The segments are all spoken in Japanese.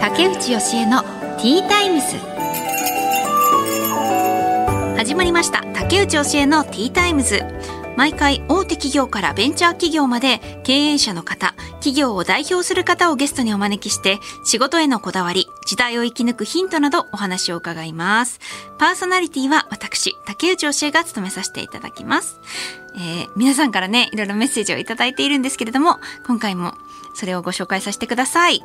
竹内義恵のティータイムス。始まりました。竹内義恵のティータイムズ毎回大手企業からベンチャー企業まで経営者の方企業を代表する方をゲストにお招きして仕事へのこだわり時代を生き抜くヒントなどお話を伺います。パーソナリティは私竹内教えが務めさせていただきます、えー皆さんからねいろいろメッセージをいただいているんですけれども今回もそれをご紹介させてください、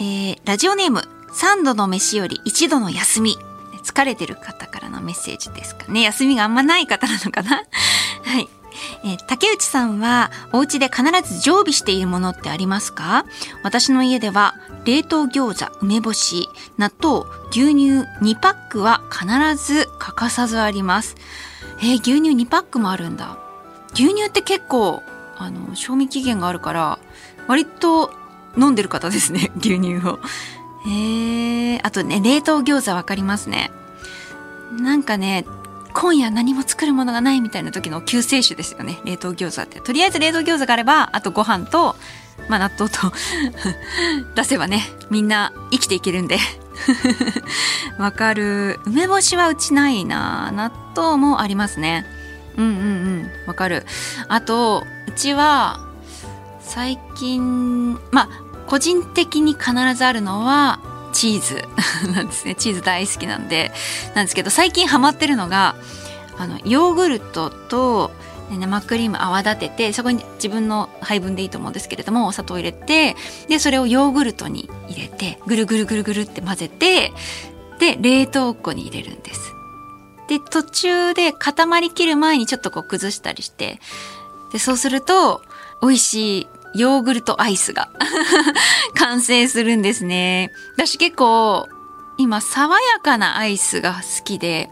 えーラジオネーム3度の飯より1度の休み。疲れてる方からのメッセージですかね。休みがあんまない方なのかな。はい。えー竹内さんはお家で必ず常備しているものってありますか？私の家では冷凍餃子梅干し納豆牛乳2パックは必ず欠かさずあります。えー牛乳2パックもあるんだ。牛乳って結構あの賞味期限があるから割と飲んでる方ですね 牛乳を。へえあとね冷凍餃子わかりますね。なんかね今夜何も作るものがないみたいな時の救世主ですよね。冷凍餃子って。とりあえず冷凍餃子があればあとご飯と、まあ、納豆と 出せばねみんな生きていけるんで。わかる。梅干しはうちないな納豆もありますね。うんうんうん。わかる。あとうちは最近まあ個人的に必ずあるのはチーズ なんですねチーズ大好きなんでなんですけど最近ハマってるのがあのヨーグルトと生クリーム泡立ててそこに自分の配分でいいと思うんですけれどもお砂糖を入れてでそれをヨーグルトに入れてぐるぐるぐるぐるって混ぜてで冷凍庫に入れるんです。で途中で固まりきる前にちょっとこう崩したりしてでそうすると美味しいヨーグルトアイスが 完成するんですね。私結構今爽やかなアイスが好きで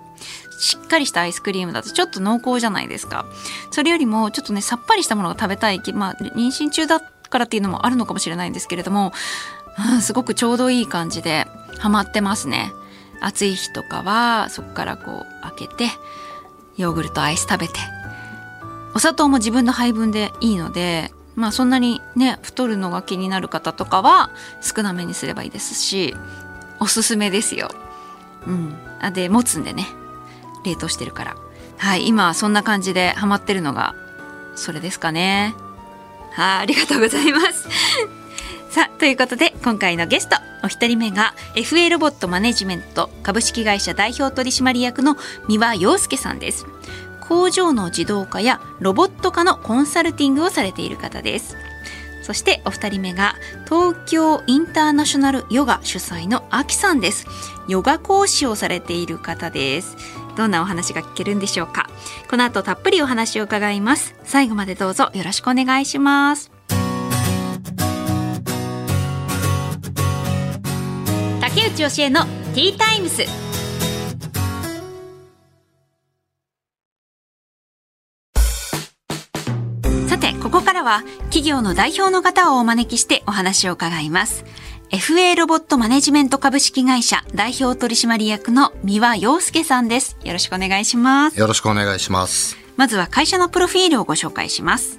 しっかりしたアイスクリームだとちょっと濃厚じゃないですか。それよりもちょっとねさっぱりしたものが食べたいまあ妊娠中だからっていうのもあるのかもしれないんですけれども、うん、すごくちょうどいい感じでハマってますね。暑い日とかはそこからこう開けてヨーグルトアイス食べてお砂糖も自分の配分でいいのでまあそんなにね太るのが気になる方とかは少なめにすればいいですしおすすめですよ。うん、あで持つんでね。冷凍してるから。はい今そんな感じでハマってるのがそれですかね。はいありがとうございます。さあということで今回のゲストお一人目が FA ロボットマネジメント株式会社代表取締役の三輪洋介さんです工場の自動化やロボット化のコンサルティングをされている方です。そしてお二人目が東京インターナショナルヨガ主催のアキさんです。ヨガ講師をされている方です。どんなお話が聞けるんでしょうか？この後たっぷりお話を伺います。最後までどうぞよろしくお願いします。竹内義恵のティータイムス。からは企業の代表の方をお招きしてお話を伺います FA ロボットマネジメント株式会社代表取締役の三輪洋介さんですよろしくお願いしますよろしくお願いします。まずは会社のプロフィールをご紹介します。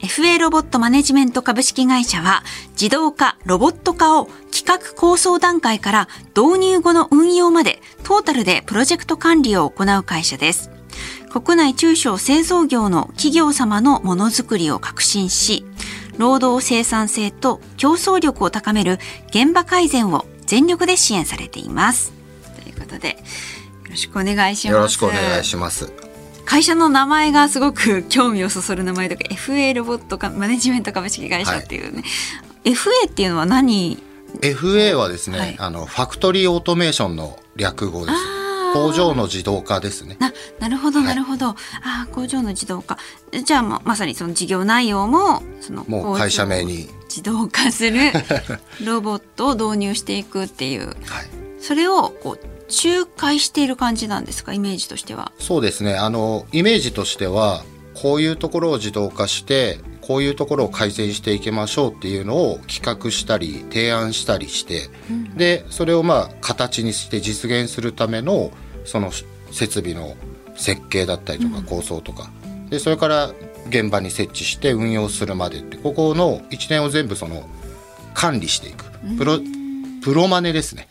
FA ロボットマネジメント株式会社は自動化、ロボット化を企画構想段階から導入後の運用までトータルでプロジェクト管理を行う会社です。国内中小製造業の企業様のものづくりを革新し、労働生産性と競争力を高める現場改善を全力で支援されています。ということで、よろしくお願いします。よろしくお願いします。会社の名前がすごく興味をそそる名前とか FA ロボットかマネジメント株式会社っていうね、FA っていうのは何？FA はですね、はいあのファクトリーオートメーションの略語です。工場の自動化ですね。ななるほどはいなるほど、ああ工場の自動化じゃあままさにその事業内容もそのもう会社名に、自動化する ロボットを導入していくっていうはい、それをこう仲介している感じなんですか？イメージとしては。そうですね。あのイメージとしてはこういうところを自動化して。こういうところを改善していきましょうっていうのを企画したり提案したりして、でそれをまあ形にして実現するためのその設備の設計だったりとか構想とか、でそれから現場に設置して運用するまでってここの一連を全部その管理していく。プロプロマネですね。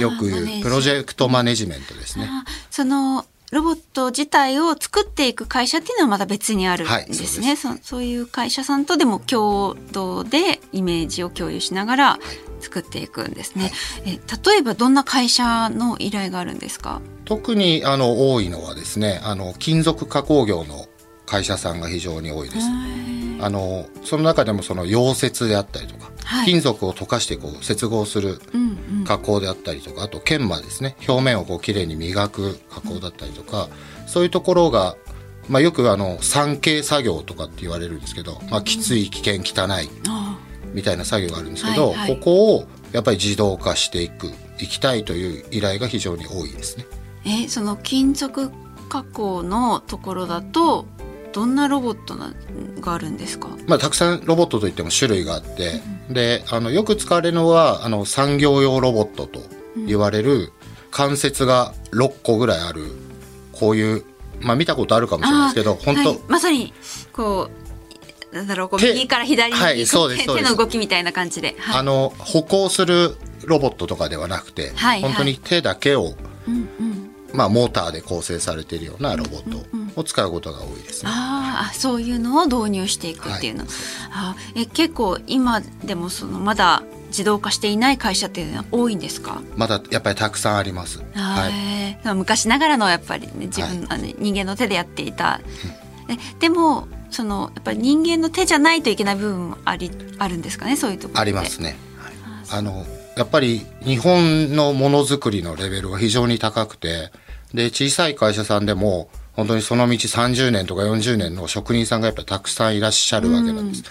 よく言うプロジェクトマネジメントですね。そのロボット自体を作っていく会社っていうのはまた別にあるんですね、はい、そそういう会社さんとでも共同でイメージを共有しながら作っていくんですね、はい、え例えばどんな会社の依頼があるんですか？特にあの多いのはですねあの金属加工業の会社さんが非常に多いです。あのその中でもその溶接であったりとか、はい、金属を溶かしてこう接合する加工であったりとか、あと研磨ですね。表面をこうきれいに磨く加工だったりとか、うん、そういうところが、まあ、よくあの産経作業とかって言われるんですけど、まあ、きつい危険汚いみたいな作業があるんですけど、ここをやっぱり自動化していくいきたいという依頼が非常に多いですね。えその金属加工のところだとどんなロボットがあるんですか、まあ、たくさんロボットといっても種類があって、うん、であのよく使われるのはあの産業用ロボットと言われる、関節が6個ぐらいあるこういう、まあ、見たことあるかもしれないですけど本当、はい、まさにこうなんだろうこう右から左に、はい、手の動きみたいな感じで、はい、あの歩行するロボットとかではなくて、はい、本当に手だけを、まあ、モーターで構成されているようなロボットを使うことが多いですね。ああそういうのを導入していくっていうの、はい、あえ結構今でもそのまだ自動化していない会社っていうのは多いんですか？まだやっぱりたくさんあります。はい、昔ながらのやっぱり、ね、自分、はい、人間の手でやっていた、えでもそのやっぱり人間の手じゃないといけない部分もありあるんですかね？そういうところありますね。はい、あのやっぱり日本のものづくりのレベルが非常に高くてで小さい会社さんでも本当にその道30年とか40年の職人さんがやっぱりたくさんいらっしゃるわけなんです。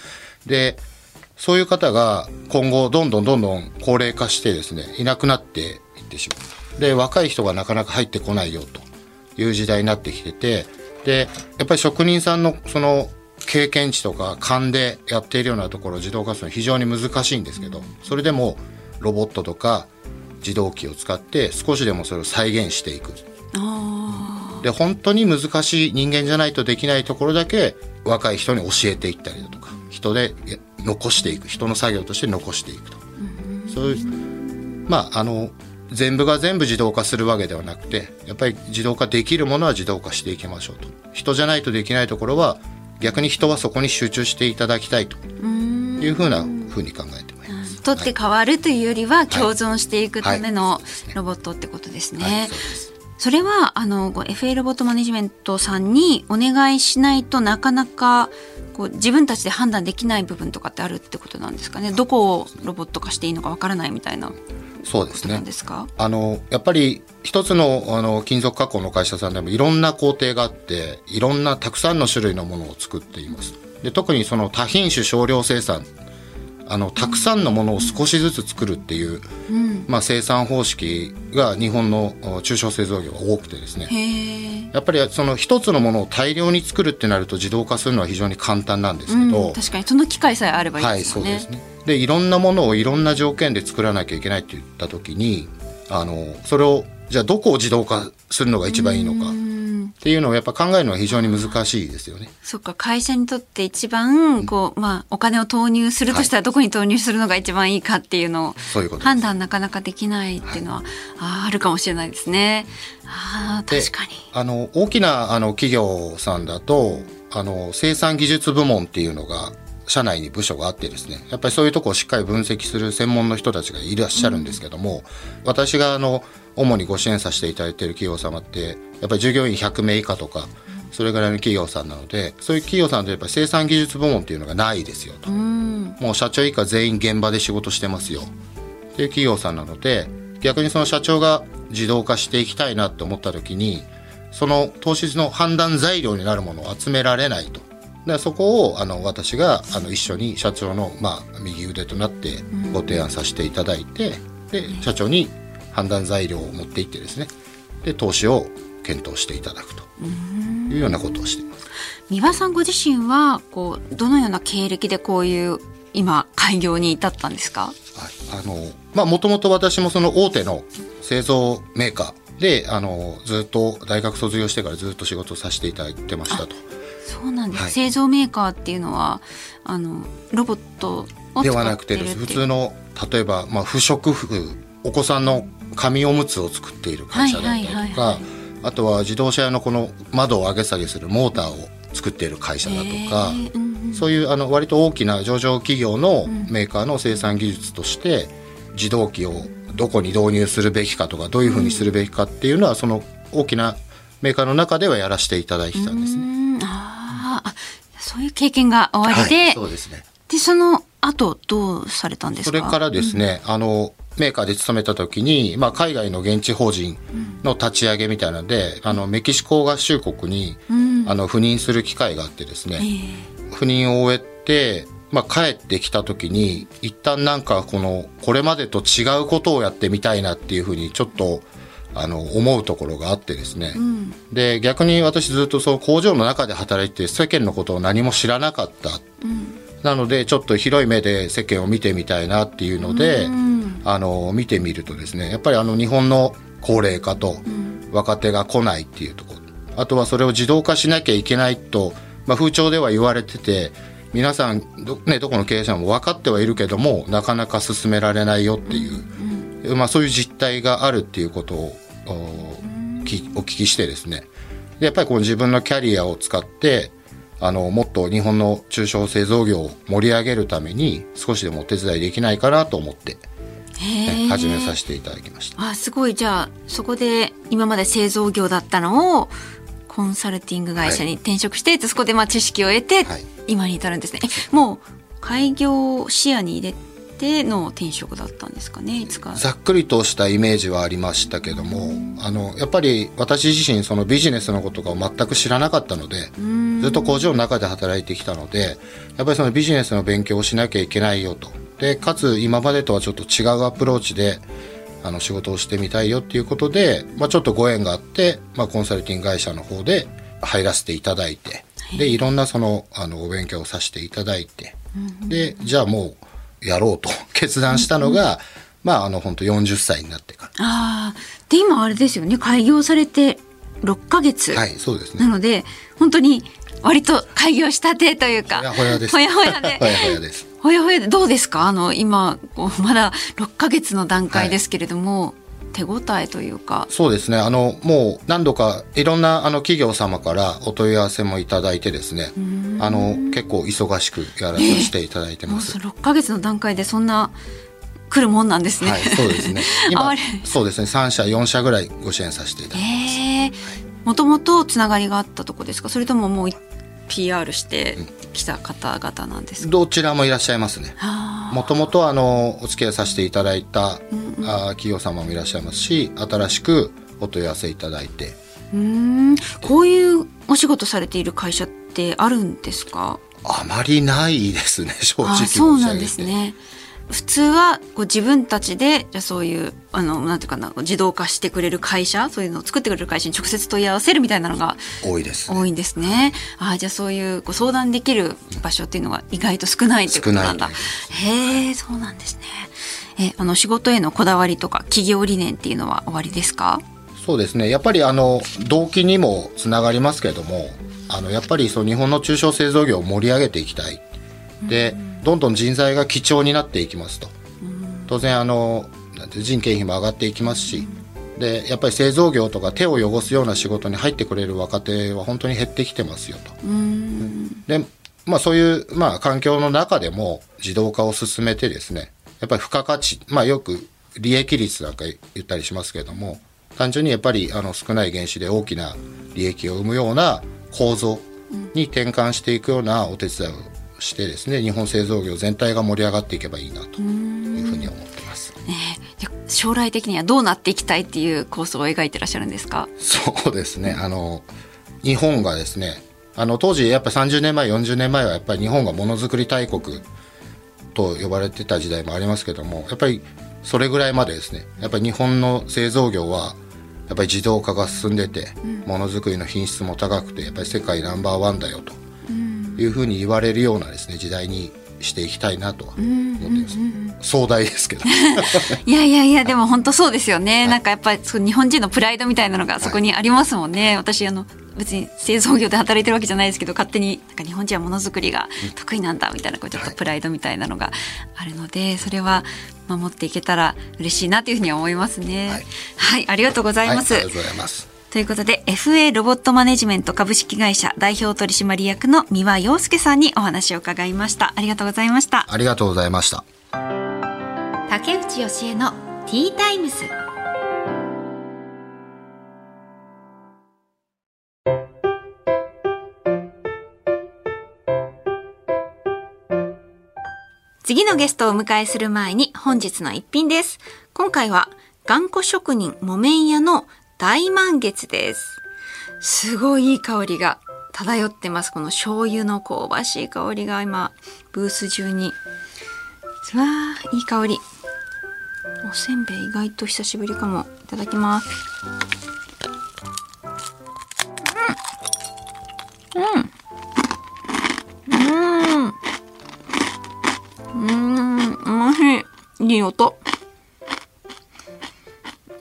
で、そういう方が今後どんどんどんどん高齢化してですね、いなくなっていってしまう。で、若い人がなかなか入ってこないよという時代になってきてて、で、やっぱり職人さんのその経験値とか勘でやっているようなところを自動化するのは非常に難しいんですけど、それでもロボットとか自動機を使って少しでもそれを再現していく。で本当に難しい人間じゃないとできないところだけ若い人に教えていったりだとか人で残していく人の作業として残していくと、そういうまああの全部が全部自動化するわけではなくてやっぱり自動化できるものは自動化していきましょうと。人じゃないとできないところは逆に人はそこに集中していただきたいと。いうふうなふうに考えてます。取って変わるというよりは共存していくためのロボットってことですね。はい。はいそれはあのロボットマネジメントさんにお願いしないとなかなかこう自分たちで判断できない部分とかってあるってことなんですかね？どこをロボット化していいのかわからないみたいなそうですね。あのやっぱり一つのあの金属加工の会社さんでもいろんな工程があっていろんなたくさんの種類のものを作っています。で特にその多品種少量生産あのたくさんのものを少しずつ作るっていう、うん、まあ、生産方式が日本の中小製造業が多くてですね。やっぱりその一つのものを大量に作るってなると自動化するのは非常に簡単なんですけど、うん、確かにその機械さえあればいいですよね。はい、そうですね。でいろんなものをいろんな条件で作らなきゃいけないって言った時にあのそれをじゃあどこを自動化するのが一番いいのか。っていうのをやっぱ考えるのは非常に難しいですよね。そっか会社にとって一番こう、まあお金を投入するとしたらどこに投入するのが一番いいかっていうのを判断なかなかできないっていうのは、はい、ああるかもしれないですね。あ確かにあの大きなあの企業さんだとあの生産技術部門っていうのが社内に部署があってですねやっぱりそういうとこをしっかり分析する専門の人たちがいらっしゃるんですけども、うん、私があの主にご支援させていただいている企業様ってやっぱり従業員100名以下とかそれぐらいの企業さんなのでそういう企業さんとやっぱり生産技術部門っていうのがないですよと。もう社長以下全員現場で仕事してますよ。っていう企業さんなので逆にその社長が自動化していきたいなと思った時にその投資の判断材料になるものを集められないとでそこをあの私があの一緒に社長の、まあ、右腕となってご提案させていただいて、で社長に判断材料を持っていってですね。で投資を検討していただくというようなことをしています。三輪さんご自身はこうどのような経歴でこういう今開業に至ったんですか、はい、あのまあもともと私もその大手の製造メーカーであのずっと大学卒業してからずっと仕事させていただいてましたと。そうなんです、はい。製造メーカーっていうのはあのロボットをで使はなくて普通の例えば、まあ、不織布お子さんの紙おむつを作っている会社だったりとか、はいはいはいはい。あとは自動車用のこの窓を上げ下げするモーターを作っている会社だとか、へーうんうん。そういうあの割と大きな上場企業のメーカーの生産技術として自動機をどこに導入するべきかとかどういうふうにするべきかっていうのはその大きなメーカーの中ではやらせていただいてたんですね。うんあそういう経験がおありで、はい、そうですね。でその後どうされたんですか？それからですね、あのメーカーで勤めた時に、まあ、海外の現地法人の立ち上げみたいなので、あのメキシコ合衆国に、うん。あの赴任する機会があってですね、えー赴任を終えて、まあ、帰ってきた時に一旦なんかこのこれまでと違うことをやってみたいなっていうふうにちょっとあの思うところがあってですね、うん。で逆に私ずっとその工場の中で働いて世間のことを何も知らなかった。うん。なのでちょっと広い目で世間を見てみたいなっていうので、うんあの見てみるとですねやっぱりあの日本の高齢化と若手が来ないっていうところあとはそれを自動化しなきゃいけないと、まあ、風潮では言われてて皆さんど,、ね、どこの経営者も分かってはいるけどもなかなか進められないよっていう、まあ、そういう実態があるっていうことをお聞きしてですね。でやっぱりこの自分のキャリアを使ってあのもっと日本の中小製造業を盛り上げるために少しでもお手伝いできないかなと思って、ね始めさせていただきました。あすごい。じゃあそこで今まで製造業だったのをコンサルティング会社に転職して、でそこでまあ知識を得て、はい。今に至るんですね。えもう開業を視野に入れての転職だったんですかねいつか。ざっくりとしたイメージはありましたけどもあのやっぱり私自身そのビジネスのことが全く知らなかったのでうん。ずっと工場の中で働いてきたのでやっぱりそのビジネスの勉強をしなきゃいけないよと。でかつ今までとはちょっと違うアプローチであの仕事をしてみたいよっていうことで、まあ、ちょっとご縁があって、まあ、コンサルティング会社の方で入らせていただいてでいろんなそのあのお勉強をさせていただいてでじゃあもうやろうと 決断したのが、まああの本当40歳になってかああで今あれですよね。開業されて6ヶ月、らはいそうですね。なので本当に割と開業したてというかほやほやです。ほやほやで。ほやほやです。ほやほやで。どうですか？あの今まだ6ヶ月の段階ですけれども、手応えというか。そうですね。あのもう何度かいろんなあの企業様からお問い合わせもいただいてですね。あの結構忙しくやらさせていただいてます、もうその6ヶ月の段階でそんな来るもんなんですね。はいそうですね。あ 今そうですね。3社4社ぐらいご支援させていただいてます、ええもともとつながりがあったとこですか？それとももう PR してきた方々なんです。か、どちらもいらっしゃいますね。あもともとあのお付き合いさせていただいた、あ企業様もいらっしゃいますし新しくお問い合わせいただいて。ーうーん。こういうお仕事されている会社ってあるんですか？あまりないですね正直あ申し上げて。そうなんですね普通はこう自分たちでじゃあそういうあのなんていうかな自動化してくれる会社そういうのを作ってくれる会社に直接問い合わせるみたいなのが多いですね多いんですね。あじゃあそういうこう相談できる場所っていうのが意外と少ないということなんだ。少へえそうなんですね。えあの仕事へのこだわりとか企業理念っていうのは終わりですか？そうですねやっぱりあの動機にもつながりますけれどもあのやっぱりそう日本の中小製造業を盛り上げていきたいでどんどん人材が貴重になっていきますと。当然あの人件費も上がっていきますしでやっぱり製造業とか手を汚すような仕事に入ってくれる若手は本当に減ってきてますよと。で、まあ、そういう、まあ、環境の中でも自動化を進めてですねやっぱり付加価値、まあ、よく利益率なんか言ったりしますけれども単純にやっぱりあの少ない原資で大きな利益を生むような構造に転換していくようなお手伝いをしてですね日本製造業全体が盛り上がっていけばいいなというふうに思ってます。ねえじゃあ将来的にはどうなっていきたいっていう構想を描いてらっしゃるんですか？そうですねあの日本がですねあの当時やっぱ30年前40年前はやっぱり日本がものづくり大国と呼ばれてた時代もありますけどもやっぱりそれぐらいまでですねやっぱり日本の製造業はやっぱり自動化が進んでてものづくりの品質も高くてやっぱり世界ナンバーワンだよというふうに言われるようなですね時代にしていきたいなとは思ってます。壮大ですけど。いやいやいやでも本当そうですよね、なんかやっぱり日本人のプライドみたいなのがそこにありますもんね、私あの別に製造業で働いてるわけじゃないですけど勝手になんか日本人はものづくりが得意なんだみたいなこうちょっとプライドみたいなのがあるのでそれは守っていけたら嬉しいなというふうに思いますね。はい、はい、ありがとうございます。はい、ありがとうございます。ということで FA ロボットマネジメント株式会社代表取締役の三輪洋介さんにお話を伺いました。ありがとうございました。ありがとうございました。竹内義恵のティータイムズ次のゲストをお迎えする前に本日の一品です。今回は頑固職人木綿屋の大満月です。すごいいい香りが漂ってます。この醤油の香ばしい香りが今、ブース中に。うわー、いい香り。おせんべい意外と久しぶりかも。いただきます。うん。うん。うん。うん。おいしい。いい音。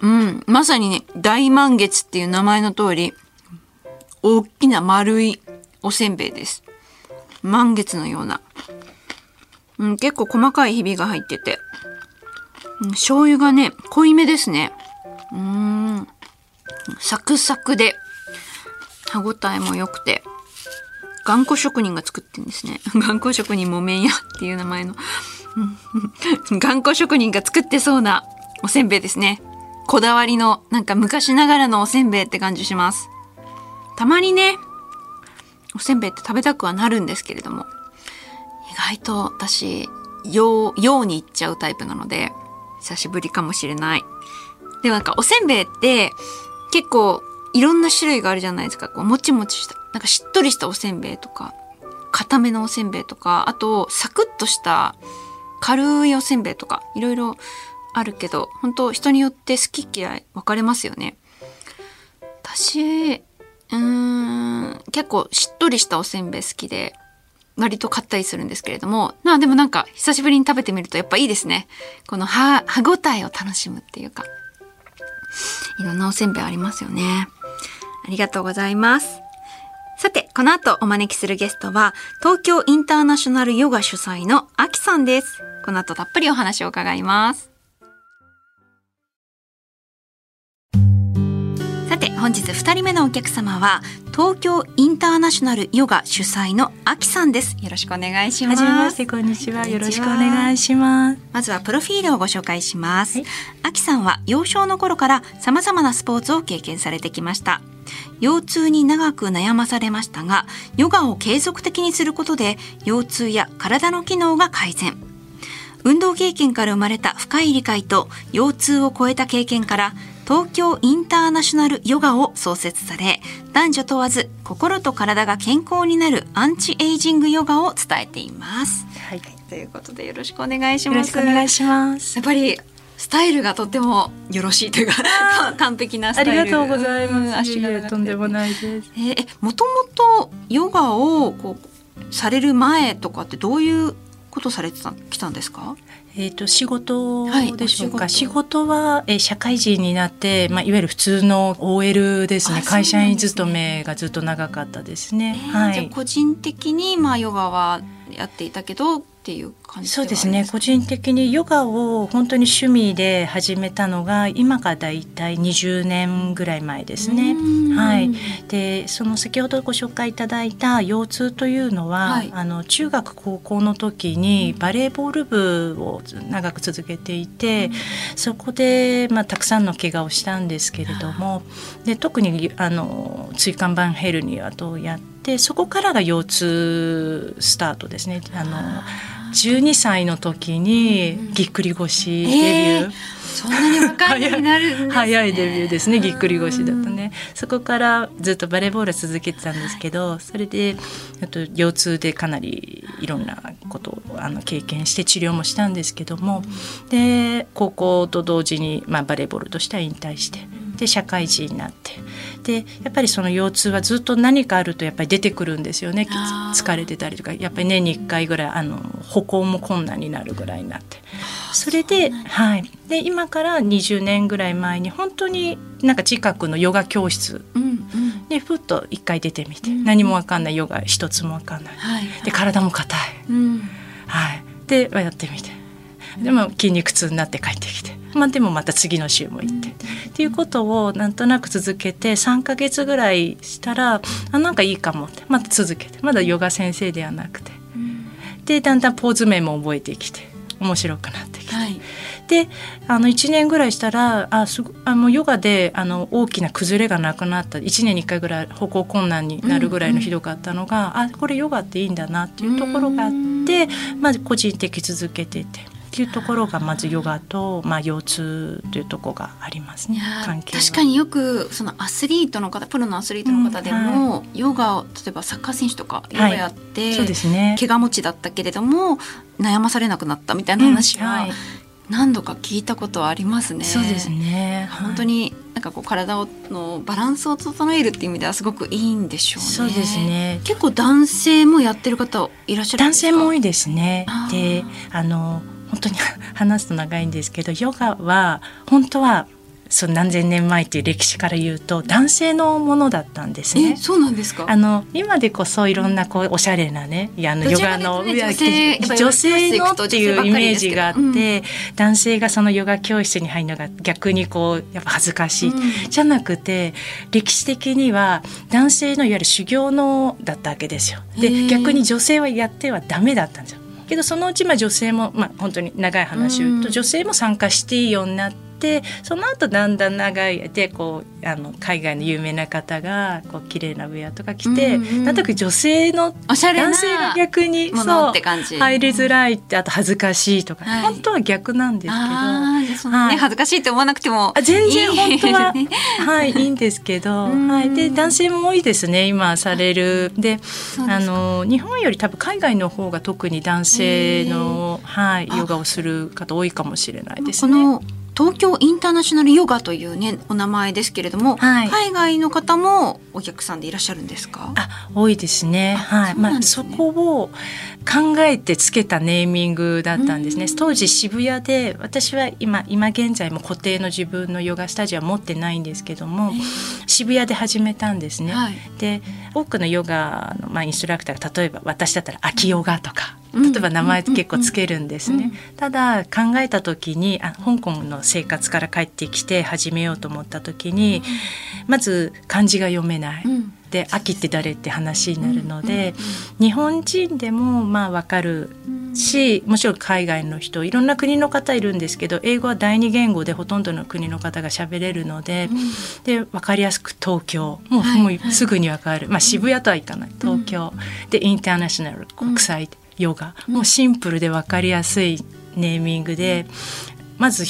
うん。まさにね、大満月っていう名前の通り、大きな丸いおせんべいです。満月のような。うん、結構細かいひびが入ってて。うん、醤油がね、濃いめですね。うん。サクサクで、歯ごたえも良くて、頑固職人が作ってんですね。頑固職人木綿屋っていう名前の。頑固職人が作ってそうなおせんべいですね。こだわりのなんか昔ながらのおせんべいって感じします。たまにね、おせんべいって食べたくはなるんですけれども、意外と私、洋、洋に行っちゃうタイプなので、久しぶりかもしれない。でもなんかおせんべいって結構いろんな種類があるじゃないですか。こうもちもちした、なんかしっとりしたおせんべいとか、固めのおせんべいとか、あとサクッとした軽いおせんべいとか、いろいろあるけど本当人によって好き嫌い分かれますよね。私うーん結構しっとりしたおせんべい好きで割と買ったりするんですけれどもまあでもなんか久しぶりに食べてみるとやっぱいいですね。この歯歯ごたえを楽しむっていうか。いろんなおせんべいありますよね。ありがとうございます。さて、この後お招きするゲストは、東京インターナショナルヨガ主催のアキさんです。この後たっぷりお話を伺います。本日2人目のお客様は東京インターナショナルヨガ主催のあきさんです。よろしくお願いします。はじめこんにちは。よろしくお願いします。まずはプロフィールをご紹介します。あき、さんは幼少の頃から様々なスポーツを経験されてきました。腰痛に長く悩まされましたがヨガを継続的にすることで腰痛や体の機能が改善。運動経験から生まれた深い理解と腰痛を超えた経験から東京インターナショナルヨガを創設され男女問わず心と体が健康になるアンチエイジングヨガを伝えています。はい、ということでよろしくお願いします。よろしくお願いします。やっぱりスタイルがとてもよろしいというか完璧なスタイルありがとうございます。足がとんでもないです。えー、もともとヨガをこうされる前とかってどういうことされてたきたんですか？えっ、ー、と仕事でしょうか、はい、仕事は、えー、社会人になって、まあ、いわゆる普通の OL ですね。会社員勤めがずっと長かったですね。えー、はい、じゃ個人的に、まあ、ヨガはやっていたけどっていう感じそうですね。個人的にヨガを本当に趣味で始めたのが今がだいたい20年ぐらい前ですね。はい、でその先ほどご紹介いただいた腰痛というのは、はい、あの中学高校の時にバレーボール部を長く続けていて、そこで、まあ、たくさんの怪我をしたんですけれどもで特にあの椎間板ヘルニアとやってそこからが腰痛スタートですね。あの12歳の時にぎっくり腰デビュー、えー、そんなに若いになる、ね、早いデビューですね。ぎっくり腰だとね。そこからずっとバレーボール続けてたんですけどそれであと腰痛でかなりいろんなことをあの経験して治療もしたんですけどもで高校と同時に、まあ、バレーボールとしては引退してで社会人になって。でやっぱりその腰痛はずっと何かあるとやっぱり出てくるんですよね。疲れてたりとか。やっぱり年に1回ぐらいあの歩行も困難になるぐらいになってそれで,、はい、で今から20年ぐらい前に本当になんか近くのヨガ教室。でふっと一回出てみて、何もわかんない。ヨガ一つもわかんない、はい、で体も硬い、はい、でやってみて。でも筋肉痛になって帰ってきて。まあ、でもまた次の週も行って、っていうことをなんとなく続けて3か月ぐらいしたらあなんかいいかもって。また続けて。まだヨガ先生ではなくて、でだんだんポーズ面も覚えてきて面白くなってきて、はい、であの1年ぐらいしたらあすあのヨガであの大きな崩れがなくなった。1年に1回ぐらい歩行困難になるぐらいのひどかったのが、うんうん、あこれヨガっていいんだなっていうところがあってまず個人的続けてて。っていうところがまずヨガと、まあ、腰痛というところがありますね関係確かによくそのアスリートの方プロのアスリートの方でも、うんはい、ヨガを例えばサッカー選手とかヨガやって、はい、そうですね、怪我持ちだったけれども悩まされなくなったみたいな話は、何度か聞いたことはありますね。そうですね。本当になんかこう体をのバランスを整えるっていう意味ではすごくいいんでしょうね。そうですね。結構男性もやってる方いらっしゃる男性も多いですね。で、あの本当に話すと長いんですけどヨガは本当はその何千年前っていう歴史から言うと男性のものだったんですね。そうなんですか？あの今でこそいろんなこうおしゃれなね、あのヨガの、ね、女性女性のっていうイメージがあって、うん、男性がそのヨガ教室に入るのが逆にこうやっぱ恥ずかしい、うん、じゃなくて歴史的には男性のいわゆる修行のだったわけですよ。で逆に女性はやってはダメだったんですよ。けどそのうちまあ女性も、まあ、本当に長い話を言うと、女性も参加していいようになって。てその後だんだん長いでこうあの海外の有名な方がこう綺麗なウェアとか着て、うんうん、なんとなく女性の男性が逆にそう入りづらいってあと恥ずかしいとか、はい、本当は逆なんですけど、はい、恥ずかしいって思わなくても全然本当は はいいいんですけど、はい、で男性も多いですね今される。であの日本より多分海外の方が特に男性の、はい、ヨガをする方多いかもしれないですね。東京インターナショナルヨガというねお名前ですけれども、はい、海外の方もお客さんでいらっしゃるんですか？あ多いですね。はい、ね、まあそこを考えてつけたネーミングだったんですね。当時渋谷で私は今今現在も固定の自分のヨガスタジオは持ってないんですけども渋谷で始めたんですね、はい、で多くのヨガの、まあ、インストラクターが例えば私だったら秋ヨガとか例えば名前結構つけるんですね。ただ考えた時にあ香港の生活から帰ってきて始めようと思った時にまず漢字が読めない。で秋って誰って話になるので、日本人でもまあ分かるしもちろん海外の人いろんな国の方いるんですけど英語は第二言語でほとんどの国の方が喋れるので,、で分かりやすく東京もうはい、もうすぐに分かる、まあ、渋谷とはいかない。東京、でインターナショナル国際ヨガ、もうシンプルで分かりやすいネーミングで、まず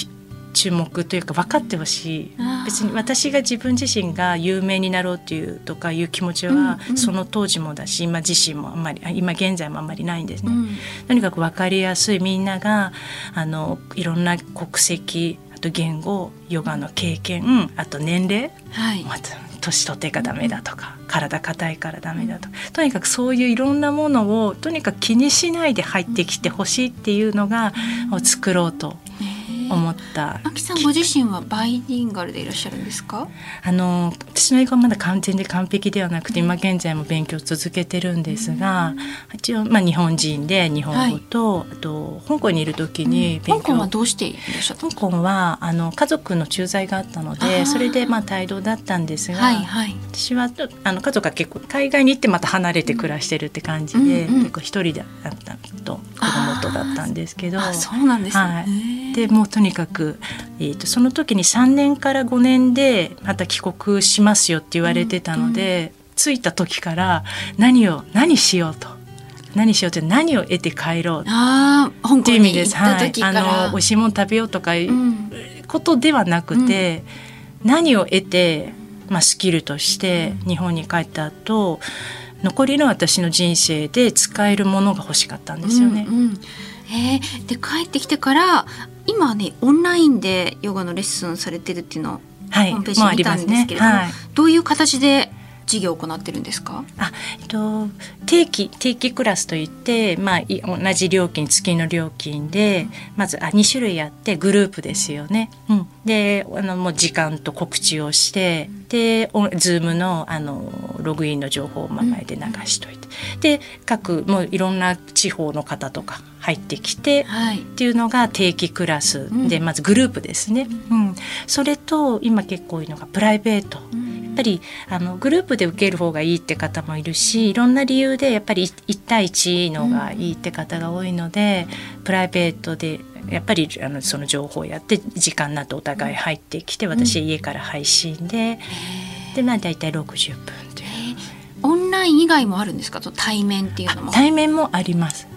注目というか分かってほしい。別に私が自分自身が有名になろうっていうとかいう気持ちは、その当時もだし今自身もあんまり今現在もあんまりないんですね。うん、とにかく分かりやすいみんながあのいろんな国籍あと言語ヨガの経験あと年齢、はい、また年取ってがダメだとか体硬いからダメだとかとにかくそういういろんなものをとにかく気にしないで入ってきてほしいっていうのが、を作ろうと思った。あきさんご自身はバイリンガルでいらっしゃるんですか？あの私の英語はまだ完全で完璧ではなくて、今現在も勉強続けてるんですが、一応まあ日本人で日本語と、はい、あと香港にいる時に勉強、うん、香港はどうしていらっしゃった香港はあの家族の駐在があったので、それでまあ帯同だったんですが、はいはい、私はあの家族が結構海外に行ってまた離れて暮らしてるって感じで、うんうん、結構一人であったと子供とだったんですけど、そうなんです、ね、はい、でもうとにかく、えーと、その時に3年から5年でまた帰国しますよって言われてたので、うん着いた時から何を何しようと。何しようって何を得て帰ろうって。いう意味です。はい、あの美味しいもの食べようとかいうことではなくて、うん、何を得て、まあ、スキルとして日本に帰った後、残りの私の人生で使えるものが欲しかったんですよね。うんうん、えー、で帰ってきてから今ねオンラインでヨガのレッスンされてるっていうのをホームページに見たんですけれども、ね。はい、どういう形で授業を行ってるんですか？あ、えっと、定期定期クラスといって、まあ、同じ料金月の料金でまずあ2種類あってグループですよね。うん、であのもう時間と告知をしてでZoom のあのログインの情報を前で流しといて、うん、で各もういろんな地方の方とか入ってきて、はい、っていうのが定期クラスで、まずグループですね。うん、それと今結構多いのがプライベート。やっぱりあのグループで受ける方がいいって方もいるしいろんな理由でやっぱり1対1のがいいって方が多いので、プライベートでやっぱりあのその情報をやって時間になってお互い入ってきて私は家から配信で、でまあ大体60分という。オンライン以外もあるんですか？対面っていうのも。対面もあります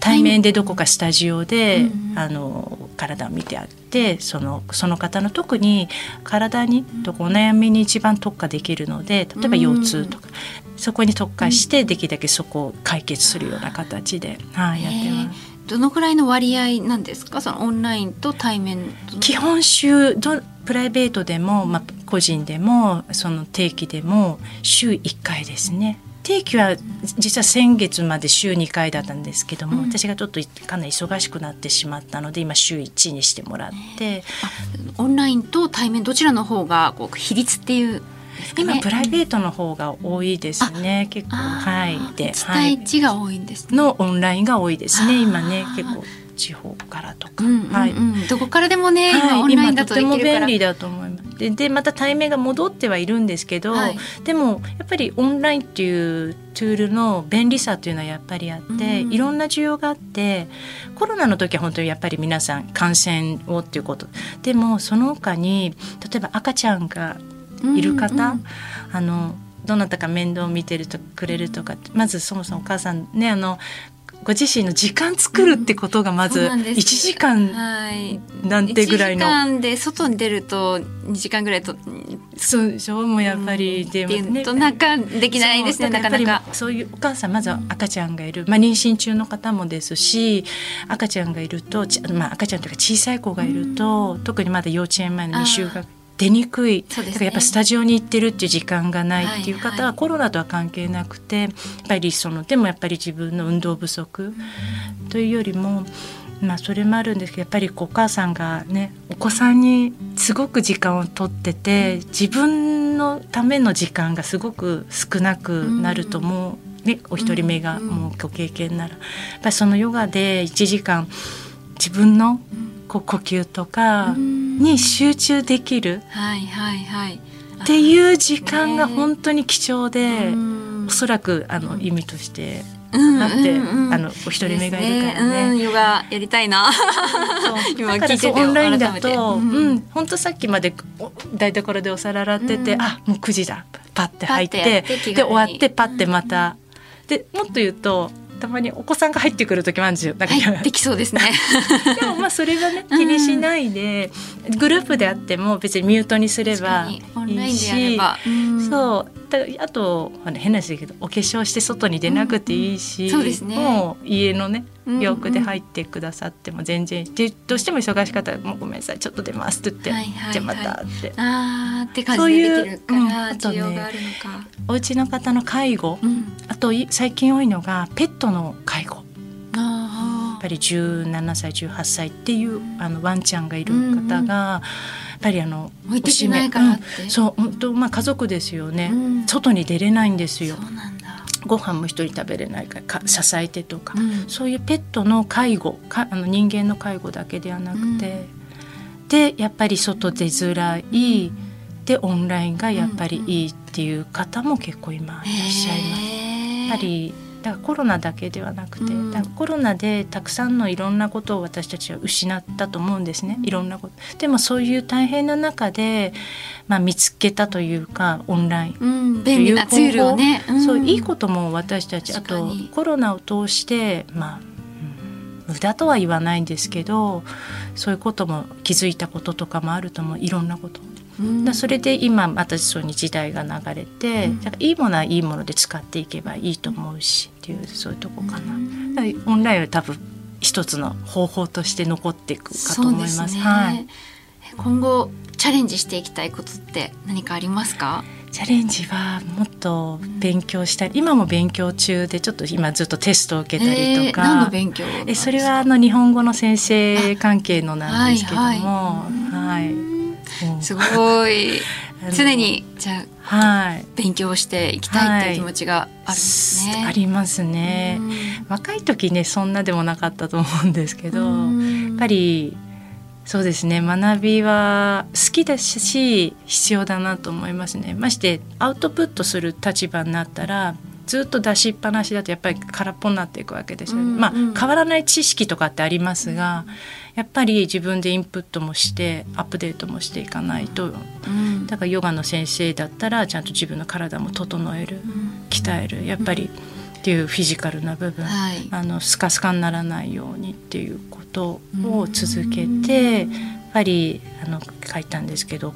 対面でどこかスタジオで、うん、あの体を見てあってそのその方の特に体にとお悩みに一番特化できるので例えば腰痛とか、うん、そこに特化してできるだけそこを解決するような形で、はい、やってます。どのくらいの割合なんですか？そのオンラインと対面基本週どプライベートでも、まあ、個人でもその定期でも週1回ですね定期は実は先月まで週2回だったんですけども、うん、私がちょっとかなり忙しくなってしまったので今週1にしてもらって。オンラインと対面どちらの方がこう比率っていう今プライベートの方が多いですね。結構。はい。で1対1が多いんです、ね、のオンラインが多いですね。今ね。結構地方からとか、うんうんうん、はい、どこからでもね、はい、オンラインだととても便利だと思います。ででまた対面が戻ってはいるんですけど、はい、でもやっぱりオンラインっていうツールの便利さっていうのはやっぱりあって、うん、いろんな需要があってコロナの時は本当にやっぱり皆さん感染をっていうこと。でもその他に例えば赤ちゃんがいる方、うん。うん、あのどなたか面倒を見てるとくれるとかまずそもそもお母さんねあのご自身の時間作るってことがまず1時間なんてぐらいの。はい、1時間で外に出ると2時間ぐらいとそうでしょ？もうやっぱり、でもね。なかできないですねなかなか。そういうお母さんまずは赤ちゃんがいる、まあ、妊娠中の方もですし赤ちゃんがいると、まあ、赤ちゃんというか小さい子がいると、特にまだ幼稚園前の未就学出にくい、ね、だからやっぱスタジオに行ってるっていう時間がないっていう方はコロナとは関係なくてやっぱりそのでもやっぱり自分の運動不足というよりも。まあそれもあるんですけどやっぱりお母さんがねお子さんにすごく時間をとってて自分のための時間がすごく少なくなると思う、ね、お一人目がもうご経験なら。やっぱりそのヨガで1時間自分のこう呼吸とかに集中できるっていう時間が本当に貴重でおそらくあの意味としてあって、あのお一人目がいるからね。ヨガやりたいな。今聞いてオンラインだと、うん、本当さっきまで台所でお皿洗ってて、あもう9時だ。パッて入ってで終わってパッてまた、でもっと言うとたまにお子さんが入ってくる時もあるんですよ。なんか、はい、できそうですね。でもまあそれはね気にしないで、うん、グループであっても別にミュートにすれば。いいし、うん、そうあと変な話だけどお化粧して外に出なくていいし、うんうね、もう家のね洋服で入ってくださっても全然、でどうしても忙しかったら「もうごめんなさいちょっと出ます」って言って、はいはいはい、じゃあまたって。あって感じでできるから、需要があるのか。お家の方の介護、うん、あと最近多いのがペットの介護。やっぱり17歳18歳っていうあのワンちゃんがいる方が、やっぱりあの置いてけないからうん、そう本当まあ家族ですよね、うん、外に出れないんですよ。そうなんだ。ご飯も一人食べれないから支えてとか、うん、そういうペットの介護かあの人間の介護だけではなくて、うん、でやっぱり外出づらい、うん、でオンラインがやっぱりいいっていう方も結構今いらっしゃいます。やっぱりだからコロナだけではなくて、うん、コロナでたくさんのいろんなことを私たちは失ったと思うんですね。いろんなこと。でもそういう大変な中で、まあ、見つけたというかオンライン、うん、便利なツールをね、うん、そういいことも私たちあとコロナを通してまあ無駄とは言わないんですけどそういうことも気づいたこととかもあると思う。いろんなことだそれで今またそうに時代が流れて、うん、いいものはいいもので使っていけばいいと思うしっていうそういうとこかな。オンラインは多分一つの方法として残っていくかと思います。すね、はい、今後チャレンジしていきたいことって何かありますか？チャレンジはもっと勉強したい。今も勉強中でちょっと今ずっとテストを受けたりとか、えー、何の勉強えそれはあの日本語の先生関係のなんですけども。はい、はい、すごい。常にじゃあ、はい、勉強していきたいっていう気持ちがあるんですね。はい、ありますね。若い時ねそんなでもなかったと思うんですけど、やっぱりそうですね。学びは好きですし必要だなと思いますね。ましてアウトプットする立場になったらずっと出しっぱなしだとやっぱり空っぽになっていくわけですよね。うんうん、まあ変わらない知識とかってありますが、やっぱり自分でインプットもしてアップデートもしていかないと、うん、だからヨガの先生だったらちゃんと自分の体も整える、鍛える。やっぱりっていうフィジカルな部分、はい、あのスカスカにならないようにっていうことを続けて、やっぱりあの書いたんですけど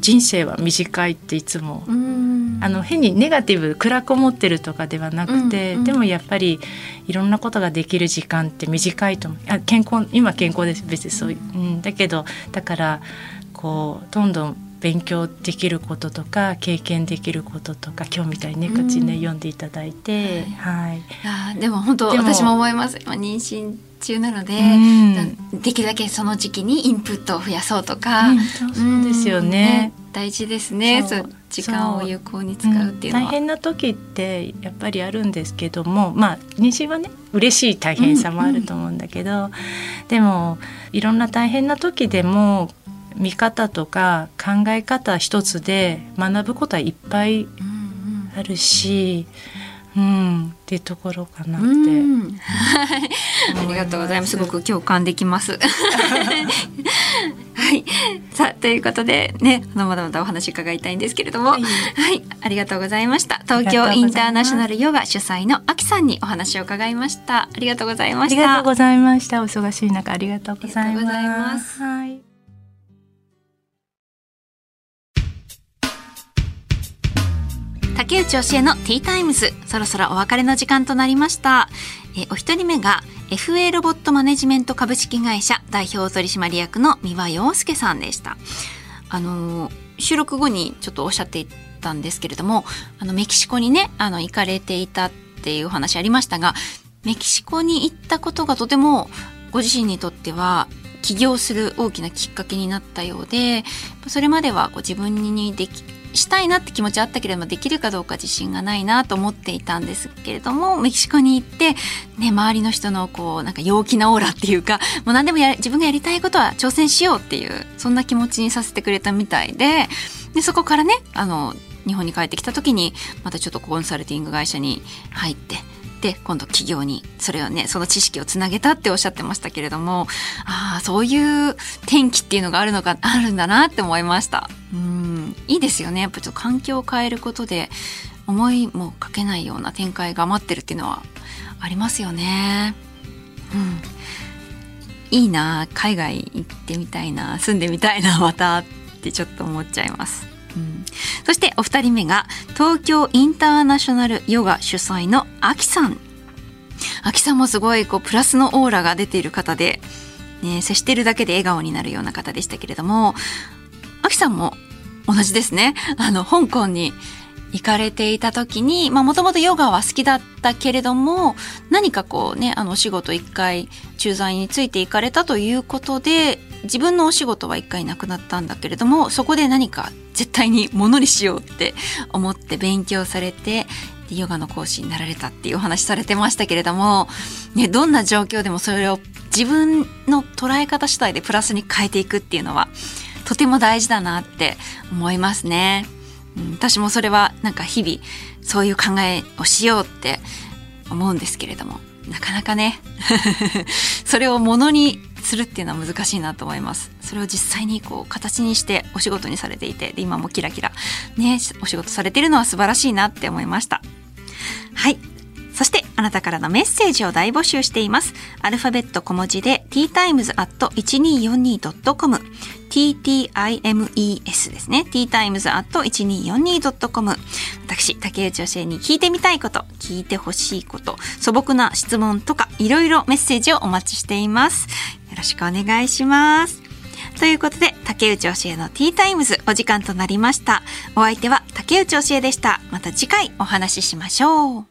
人生は短いっていつもあの変にネガティブ暗く思ってるとかではなくて、うんうん、でもやっぱりいろんなことができる時間って短いと思う。あ健康今健康です別にそういう、うん、だけどだからこうどんどん勉強できることとか経験できることとか今日みたいにね口ね、読んでいただいて、はい、あでも本当私も思います。今妊娠中なので、うん、できるだけその時期にインプットを増やそうとか、うん、そうですよね、大事ですねそう。時間を有効に使うっていうのは、大変な時ってやっぱりあるんですけどもまあ妊娠はね嬉しい大変さもあると思うんだけど、でもいろんな大変な時でも見方とか考え方一つで学ぶことはいっぱいあるし、うん、っていうところかなって。ありがとうございます。すごく共感できます。はい。さあということでね、まだまだお話伺いたいんですけれども、はい、はい、ありがとうございました。東京インターナショナルヨガ主催のあきさんにお話を伺いました。ありがとうございました。ありがとうございました。お忙しい中ありがとうございます。はい。竹内教えのティータイムズ。そろそろお別れの時間となりました。えお一人目が FA ロボットマネジメント株式会社代表取締役の三輪洋介さんでした。あの収録後にちょっとおっしゃっていたんですけれどもあのメキシコにねあの行かれていたっていうお話ありましたがメキシコに行ったことがとてもご自身にとっては起業する大きなきっかけになったようでそれまではこう自分にできしたいなって気持ちあったけれどもできるかどうか自信がないなと思っていたんですけれどもメキシコに行って、ね、周りの人のこうなんか陽気なオーラっていうか もう何でもや自分がやりたいことは挑戦しようっていうそんな気持ちにさせてくれたみたいででそこからねあの日本に帰ってきた時にまたちょっとコンサルティング会社に入ってで今度企業にそれをねその知識をつなげたっておっしゃってましたけれどもああそういう転機っていうのがあるのかあるんだなって思いました。うん。いいですよね。やっぱちょっと環境を変えることで思いもかけないような展開が待ってるっていうのはありますよね。うん。いいな。海外行ってみたいな。住んでみたいな。またってちょっと思っちゃいます。そしてお二人目が東京インターナショナルヨガ主催のアキさん。アキさんもすごいこうプラスのオーラが出ている方で、ね、接してるだけで笑顔になるような方でしたけれどもアキさんも同じですね。あの香港に行かれていた時に、まあもともとヨガは好きだったけれども、何かこうね、あのお仕事一回駐在についていかれたということで、自分のお仕事は一回なくなったんだけれども、そこで何か絶対にものにしようって思って勉強されて、ヨガの講師になられたっていうお話されてましたけれども、ね、どんな状況でもそれを自分の捉え方次第でプラスに変えていくっていうのは、とても大事だなって思いますね。うん、私もそれはなんか日々そういう考えをしようって思うんですけれども、なかなかね それをものにするっていうのは難しいなと思います。それを実際にこう形にしてお仕事にされていてで今もキラキラねお仕事されてるのは素晴らしいなって思いました。はい。そしてあなたからのメッセージを大募集しています。アルファベット小文字で ttimes.1242.com ttimes ですね。ttimes.1242.com 私、竹内教えに聞いてみたいこと、聞いてほしいこと、素朴な質問とか、いろいろメッセージをお待ちしています。よろしくお願いします。ということで竹内教えのティータイムズお時間となりましたお相手は竹内教えでしたまた次回お話ししましょう